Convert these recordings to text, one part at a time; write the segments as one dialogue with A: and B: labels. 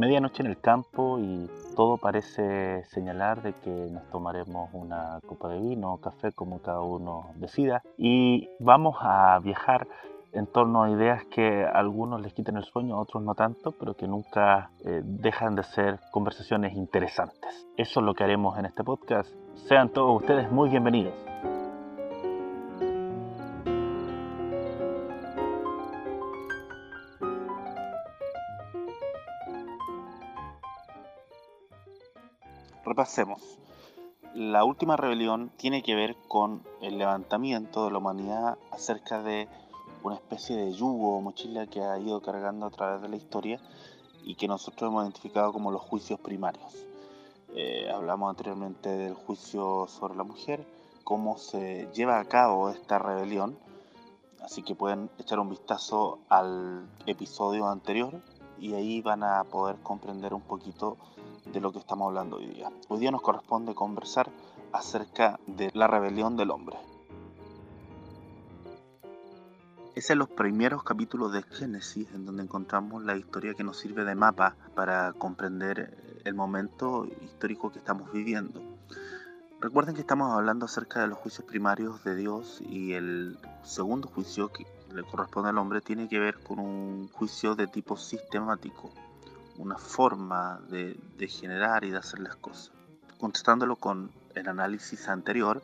A: medianoche en el campo y todo parece señalar de que nos tomaremos una copa de vino o café como cada uno decida y vamos a viajar en torno a ideas que a algunos les quiten el sueño, a otros no tanto, pero que nunca eh, dejan de ser conversaciones interesantes. Eso es lo que haremos en este podcast. Sean todos ustedes muy bienvenidos. Repasemos. La última rebelión tiene que ver con el levantamiento de la humanidad acerca de una especie de yugo o mochila que ha ido cargando a través de la historia y que nosotros hemos identificado como los juicios primarios. Eh, hablamos anteriormente del juicio sobre la mujer, cómo se lleva a cabo esta rebelión, así que pueden echar un vistazo al episodio anterior y ahí van a poder comprender un poquito de lo que estamos hablando hoy día. Hoy día nos corresponde conversar acerca de la rebelión del hombre. Es en los primeros capítulos de Génesis en donde encontramos la historia que nos sirve de mapa para comprender el momento histórico que estamos viviendo. Recuerden que estamos hablando acerca de los juicios primarios de Dios y el segundo juicio que le corresponde al hombre tiene que ver con un juicio de tipo sistemático, una forma de, de generar y de hacer las cosas. Contestándolo con el análisis anterior,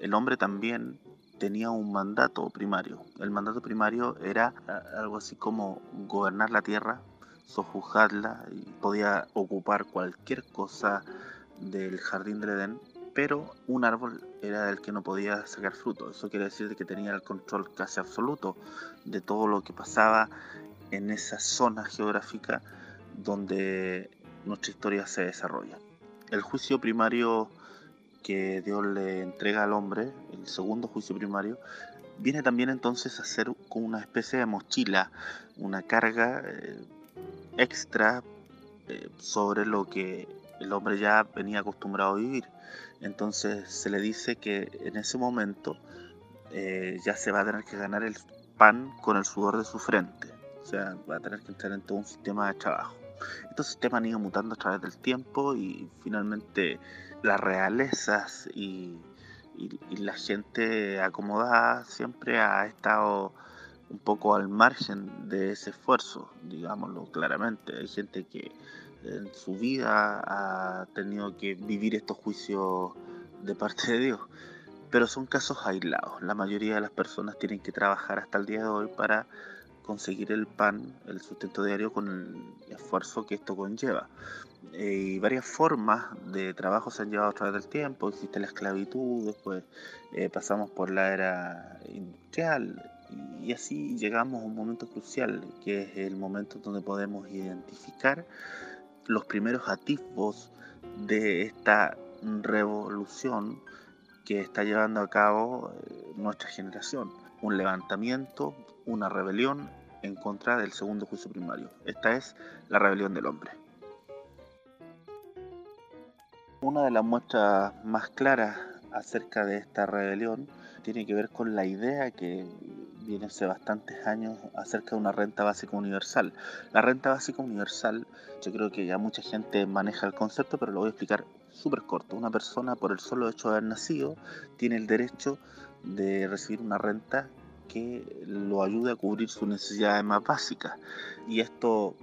A: el hombre también tenía un mandato primario. El mandato primario era algo así como gobernar la tierra, sojuzgarla y podía ocupar cualquier cosa del jardín del Edén, pero un árbol era el que no podía sacar fruto. Eso quiere decir que tenía el control casi absoluto de todo lo que pasaba en esa zona geográfica donde nuestra historia se desarrolla. El juicio primario que Dios le entrega al hombre, el segundo juicio primario, viene también entonces a ser como una especie de mochila, una carga eh, extra eh, sobre lo que el hombre ya venía acostumbrado a vivir. Entonces se le dice que en ese momento eh, ya se va a tener que ganar el pan con el sudor de su frente. O sea, va a tener que entrar en todo un sistema de trabajo. Estos sistemas han ido mutando a través del tiempo y finalmente las realezas y, la gente acomodada siempre ha estado un poco al margen de ese esfuerzo, digámoslo claramente. Hay gente que en su vida ha tenido que vivir estos juicios de parte de Dios, pero son casos aislados. La mayoría de las personas tienen que trabajar hasta el día de hoy para conseguir el pan, el sustento diario con el esfuerzo que esto conlleva. Eh, y varias formas de trabajo se han llevado a través del tiempo. Existe la esclavitud, después eh, pasamos por la era industrial y así llegamos a un momento crucial, que es el momento donde podemos identificar los primeros atisbos de esta revolución que está llevando a cabo eh, nuestra generación. Un levantamiento, una rebelión en contra del segundo juicio primario. Esta es la rebelión del hombre. Una de las muestras más claras acerca de esta rebelión tiene que ver con la idea que viene hace bastantes años acerca de una renta básica universal. La renta básica universal, yo creo que ya mucha gente maneja el concepto, pero lo voy a explicar súper corto. Una persona, por el solo hecho de haber nacido, tiene el derecho de recibir una renta que lo ayude a cubrir sus necesidades más básicas. Y esto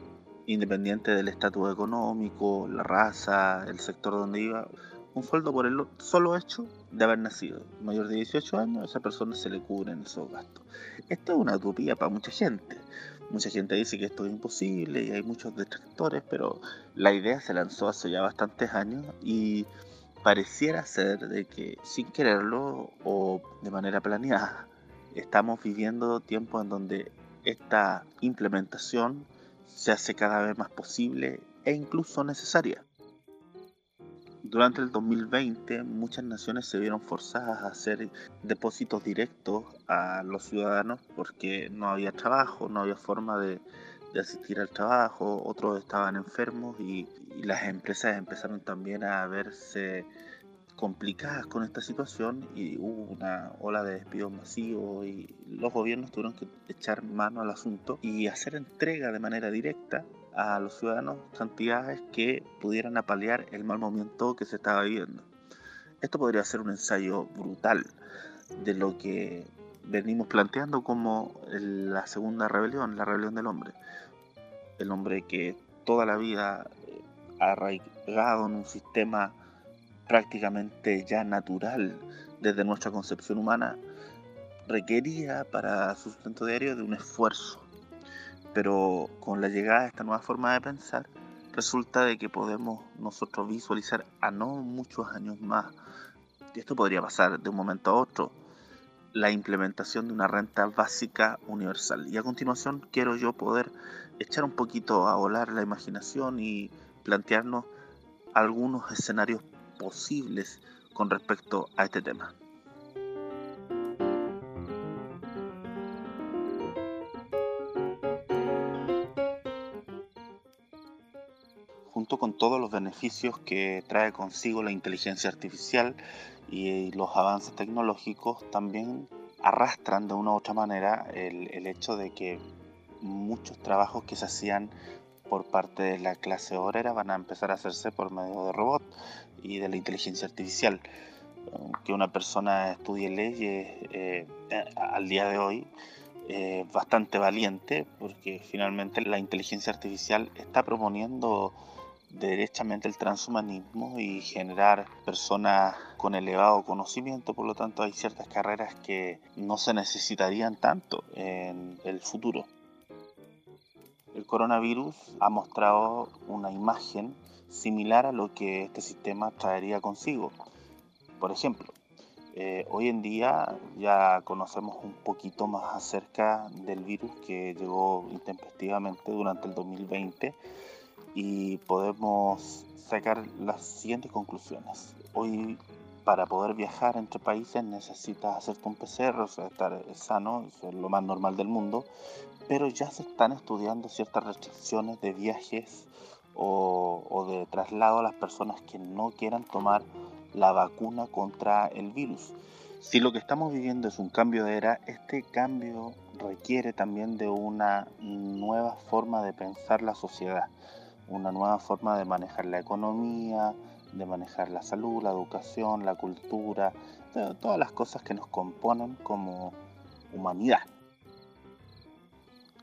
A: independiente del estatus económico, la raza, el sector donde iba, un sueldo por el solo hecho de haber nacido. Mayor de 18 años, a esa persona se le cubren esos gastos. Esto es una utopía para mucha gente. Mucha gente dice que esto es imposible y hay muchos detractores, pero la idea se lanzó hace ya bastantes años y pareciera ser de que sin quererlo o de manera planeada estamos viviendo tiempos en donde esta implementación se hace cada vez más posible e incluso necesaria. Durante el 2020 muchas naciones se vieron forzadas a hacer depósitos directos a los ciudadanos porque no había trabajo, no había forma de, asistir al trabajo, otros estaban enfermos y las empresas empezaron también a verse complicadas con esta situación y hubo una ola de despidos masivos y los gobiernos tuvieron que echar mano al asunto y hacer entrega de manera directa a los ciudadanos cantidades que pudieran apalear el mal momento que se estaba viviendo. Esto podría ser un ensayo brutal de lo que venimos planteando como la segunda rebelión, la rebelión del hombre. El hombre que toda la vida ha arraigado en un sistema prácticamente ya natural desde nuestra concepción humana, requería para su sustento diario de un esfuerzo. Pero con la llegada de esta nueva forma de pensar, resulta de que podemos nosotros visualizar a no muchos años más, y esto podría pasar de un momento a otro, la implementación de una renta básica universal. Y a continuación quiero yo poder echar un poquito a volar la imaginación y plantearnos algunos escenarios posibles con respecto a este tema. Beneficios que trae consigo la inteligencia artificial y los avances tecnológicos, también arrastran de una u otra manera el, hecho de que muchos trabajos que se hacían por parte de la clase obrera van a empezar a hacerse por medio de robots y de la inteligencia artificial. Que una persona estudie leyes eh, al día de hoy es bastante valiente porque finalmente la inteligencia artificial está proponiendo derechamente el transhumanismo y generar personas con elevado conocimiento, por lo tanto hay ciertas carreras que no se necesitarían tanto en el futuro. El coronavirus ha mostrado una imagen similar a lo que este sistema traería consigo. Por ejemplo, eh, hoy en día ya conocemos un poquito más acerca del virus que llegó intempestivamente durante el 2020 y podemos sacar las siguientes conclusiones. Hoy para poder viajar entre países necesitas hacerte un PCR, o sea, estar sano, eso es lo más normal del mundo, pero ya se están estudiando ciertas restricciones de viajes o, de traslado a las personas que no quieran tomar la vacuna contra el virus. Si lo que estamos viviendo es un cambio de era, este cambio requiere también de una nueva forma de pensar la sociedad, una nueva forma de manejar la economía, de manejar la salud, la educación, la cultura, todas las cosas que nos componen como humanidad.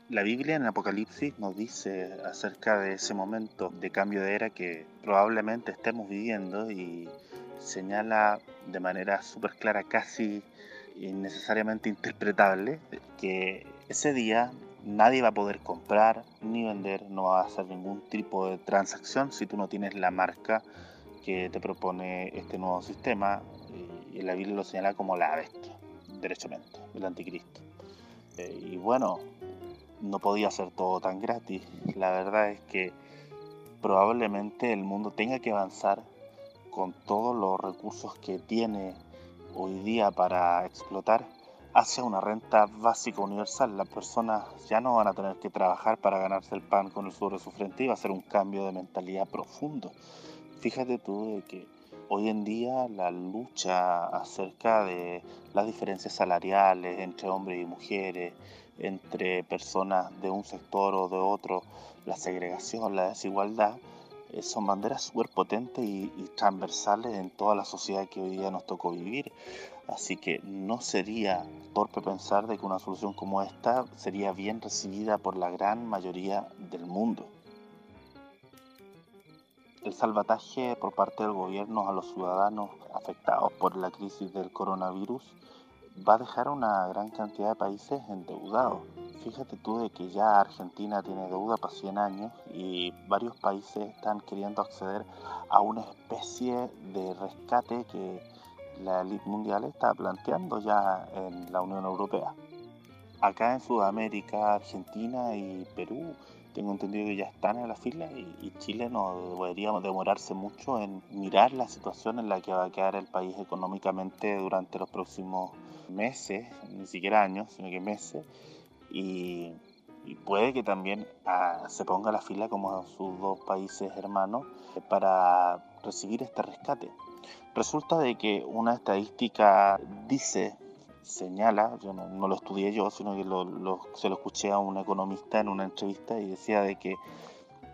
A: La Biblia en Apocalipsis nos dice acerca de ese momento de cambio de era que probablemente estemos viviendo y señala de manera súper clara, casi innecesariamente interpretable, que ese día nadie va a poder comprar ni vender, no va a hacer ningún tipo de transacción si tú no tienes la marca que te propone este nuevo sistema y la Biblia lo señala como la bestia, derechamente, el anticristo. Eh, y bueno, no podía ser todo tan gratis. La verdad es que probablemente el mundo tenga que avanzar con todos los recursos que tiene hoy día para explotar hacia una renta básica universal. Las personas ya no van a tener que trabajar para ganarse el pan con el sudor de su frente y va a ser un cambio de mentalidad profundo fíjate tú de que hoy en día la lucha acerca de las diferencias salariales entre hombres y mujeres, entre personas de un sector o de otro, la segregación, la desigualdad, son banderas súper potentes y, y, transversales en toda la sociedad que hoy día nos tocó vivir. Así que no sería torpe pensar de que una solución como esta sería bien recibida por la gran mayoría del mundo el salvataje por parte del gobierno a los ciudadanos afectados por la crisis del coronavirus va a dejar una gran cantidad de países endeudados. Fíjate tú de que ya Argentina tiene deuda para 100 años y varios países están queriendo acceder a una especie de rescate que la élite mundial está planteando ya en la Unión Europea. Acá en Sudamérica, Argentina y Perú tengo entendido que ya están en la fila y, Chile no debería demorarse mucho en mirar la situación en la que va a quedar el país económicamente durante los próximos meses, ni siquiera años, sino que meses, y, puede que también ah, se ponga la fila como sus dos países hermanos para recibir este rescate. Resulta de que una estadística dice señala, yo no, lo estudié yo, sino que se lo escuché a un economista en una entrevista y decía de que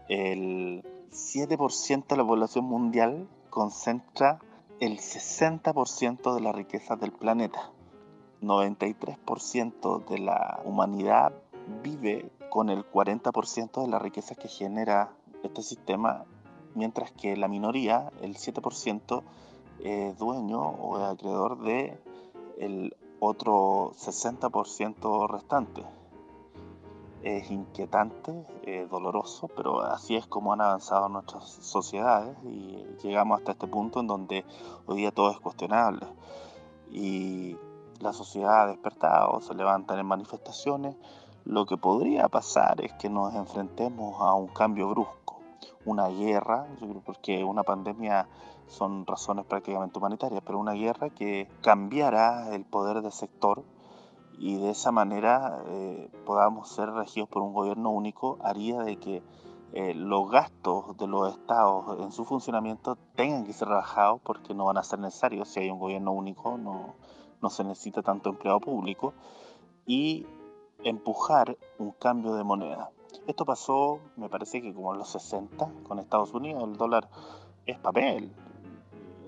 A: el 7% de la población mundial concentra el 60% de la riqueza del planeta. 93% de la humanidad vive con el 40% de la riqueza que genera este sistema, mientras que la minoría, el 7%, es dueño o es acreedor de el otro 60% restante. Es inquietante, es doloroso, pero así es como han avanzado nuestras sociedades y llegamos hasta este punto en donde hoy día todo es cuestionable. Y la sociedad ha despertado, se levantan en manifestaciones. Lo que podría pasar es que nos enfrentemos a un cambio brusco, una guerra, porque una pandemia son razones prácticamente humanitarias, pero una guerra que cambiara el poder del sector y de esa manera eh, podamos ser regidos por un gobierno único haría de que eh, los gastos de los estados en su funcionamiento tengan que ser rebajados porque no van a ser necesarios. Si hay un gobierno único no, no se necesita tanto empleado público y empujar un cambio de moneda. Esto pasó, me parece que como en los 60 con Estados Unidos, el dólar es papel,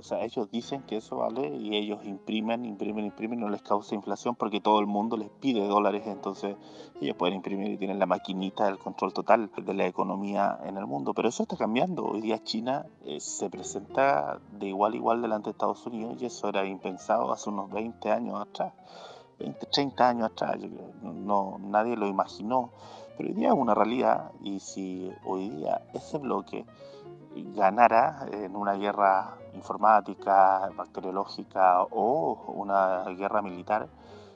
A: o sea, ellos dicen que eso vale y ellos imprimen, imprimen, imprimen, no les causa inflación porque todo el mundo les pide dólares, entonces ellos pueden imprimir y tienen la maquinita del control total de la economía en el mundo. Pero eso está cambiando. Hoy día China eh, se presenta de igual a igual delante de Estados Unidos y eso era impensado hace unos 20 años atrás. 20, 30 años atrás, no, nadie lo imaginó, pero hoy día es una realidad y si hoy día ese bloque ganara en una guerra informática, bacteriológica o una guerra militar,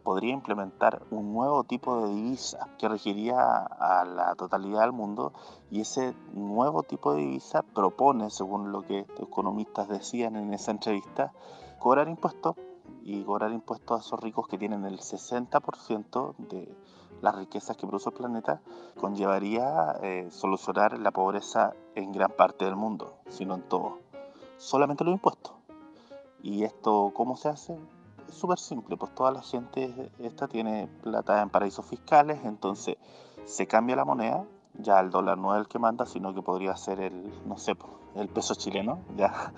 A: podría implementar un nuevo tipo de divisa que regiría a la totalidad del mundo. Y ese nuevo tipo de divisa propone, según lo que economistas decían en esa entrevista, cobrar impuestos y cobrar impuestos a esos ricos que tienen el 60% de las riquezas que produce el planeta, conllevaría eh, solucionar la pobreza en gran parte del mundo, sino en todo. Solamente los impuestos. ¿Y esto cómo se hace? Es súper simple, pues toda la gente esta tiene plata en paraísos fiscales, entonces se cambia la moneda, ya el dólar no es el que manda, sino que podría ser el, no sé, pues, el peso chileno, ya.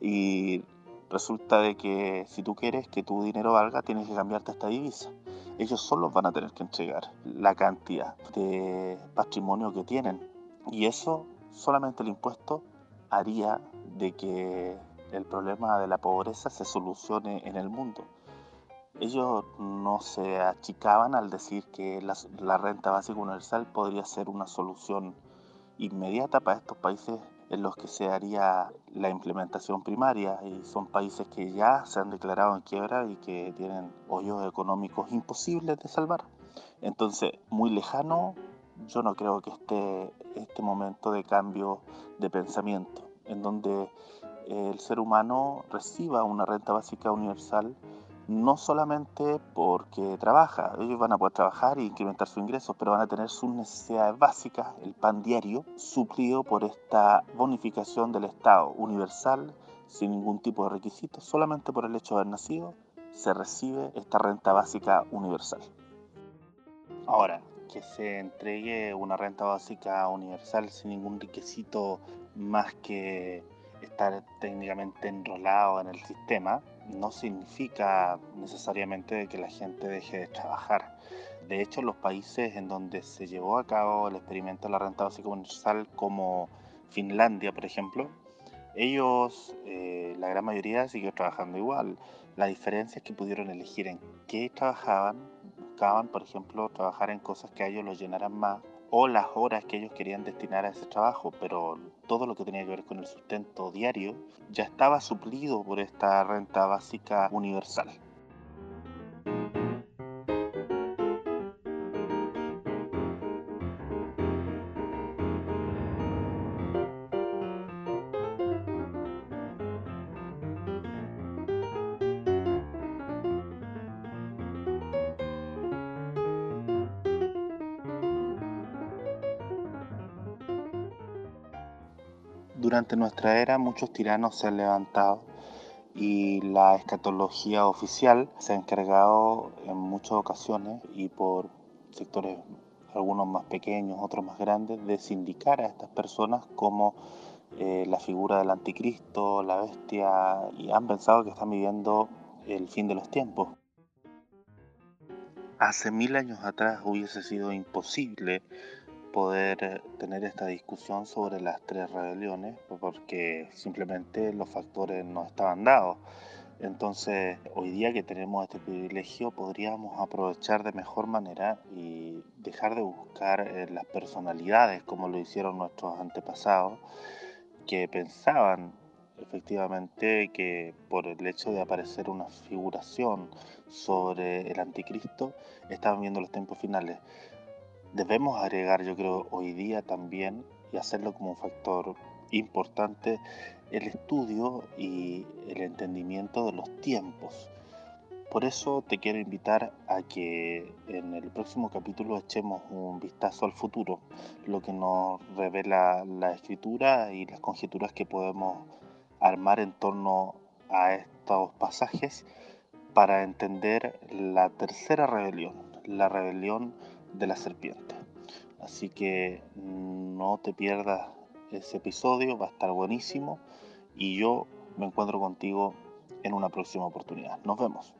A: Y resulta de que si tú quieres que tu dinero valga, tienes que cambiarte esta divisa ellos solo van a tener que entregar la cantidad de patrimonio que tienen. Y eso, solamente el impuesto, haría de que el problema de la pobreza se solucione en el mundo. Ellos no se achicaban al decir que la, la renta básica universal podría ser una solución inmediata para estos países en los que se haría la implementación primaria y son países que ya se han declarado en quiebra y que tienen hoyos económicos imposibles de salvar. Entonces, muy lejano, yo no creo que esté este momento de cambio de pensamiento, en donde el ser humano reciba una renta básica universal no solamente porque trabaja, ellos van a poder trabajar e incrementar sus ingresos, pero van a tener sus necesidades básicas, el pan diario, suplido por esta bonificación del Estado universal, sin ningún tipo de requisito, solamente por el hecho de haber nacido, se recibe esta renta básica universal. Ahora, que se entregue una renta básica universal sin ningún requisito más que estar técnicamente enrolado en el sistema, no significa necesariamente que la gente deje de trabajar. De hecho, los países en donde se llevó a cabo el experimento de la renta básica universal, como Finlandia, por ejemplo, ellos, eh, la gran mayoría, siguió trabajando igual. La diferencia es que pudieron elegir en qué trabajaban. Buscaban, por ejemplo, trabajar en cosas que a ellos los llenaran más o las horas que ellos querían destinar a ese trabajo, pero todo lo que tenía que ver con el sustento diario ya estaba suplido por esta renta básica universal. Durante nuestra era muchos tiranos se han levantado y la escatología oficial se ha encargado en muchas ocasiones y por sectores algunos más pequeños, otros más grandes, de sindicar a estas personas como eh, la figura del anticristo, la bestia, y han pensado que están viviendo el fin de los tiempos. Hace mil años atrás hubiese sido imposible poder tener esta discusión sobre las tres rebeliones porque simplemente los factores no estaban dados. Entonces, hoy día que tenemos este privilegio, podríamos aprovechar de mejor manera y dejar de buscar eh, las personalidades como lo hicieron nuestros antepasados, que pensaban efectivamente que por el hecho de aparecer una figuración sobre el anticristo, estaban viendo los tiempos finales. Debemos agregar, yo creo, hoy día también, y hacerlo como un factor importante, el estudio y el entendimiento de los tiempos. Por eso te quiero invitar a que en el próximo capítulo echemos un vistazo al futuro, lo que nos revela la escritura y las conjeturas que podemos armar en torno a estos pasajes para entender la tercera rebelión, la rebelión de la serpiente. Así que no te pierdas ese episodio, va a estar buenísimo y yo me encuentro contigo en una próxima oportunidad. Nos vemos.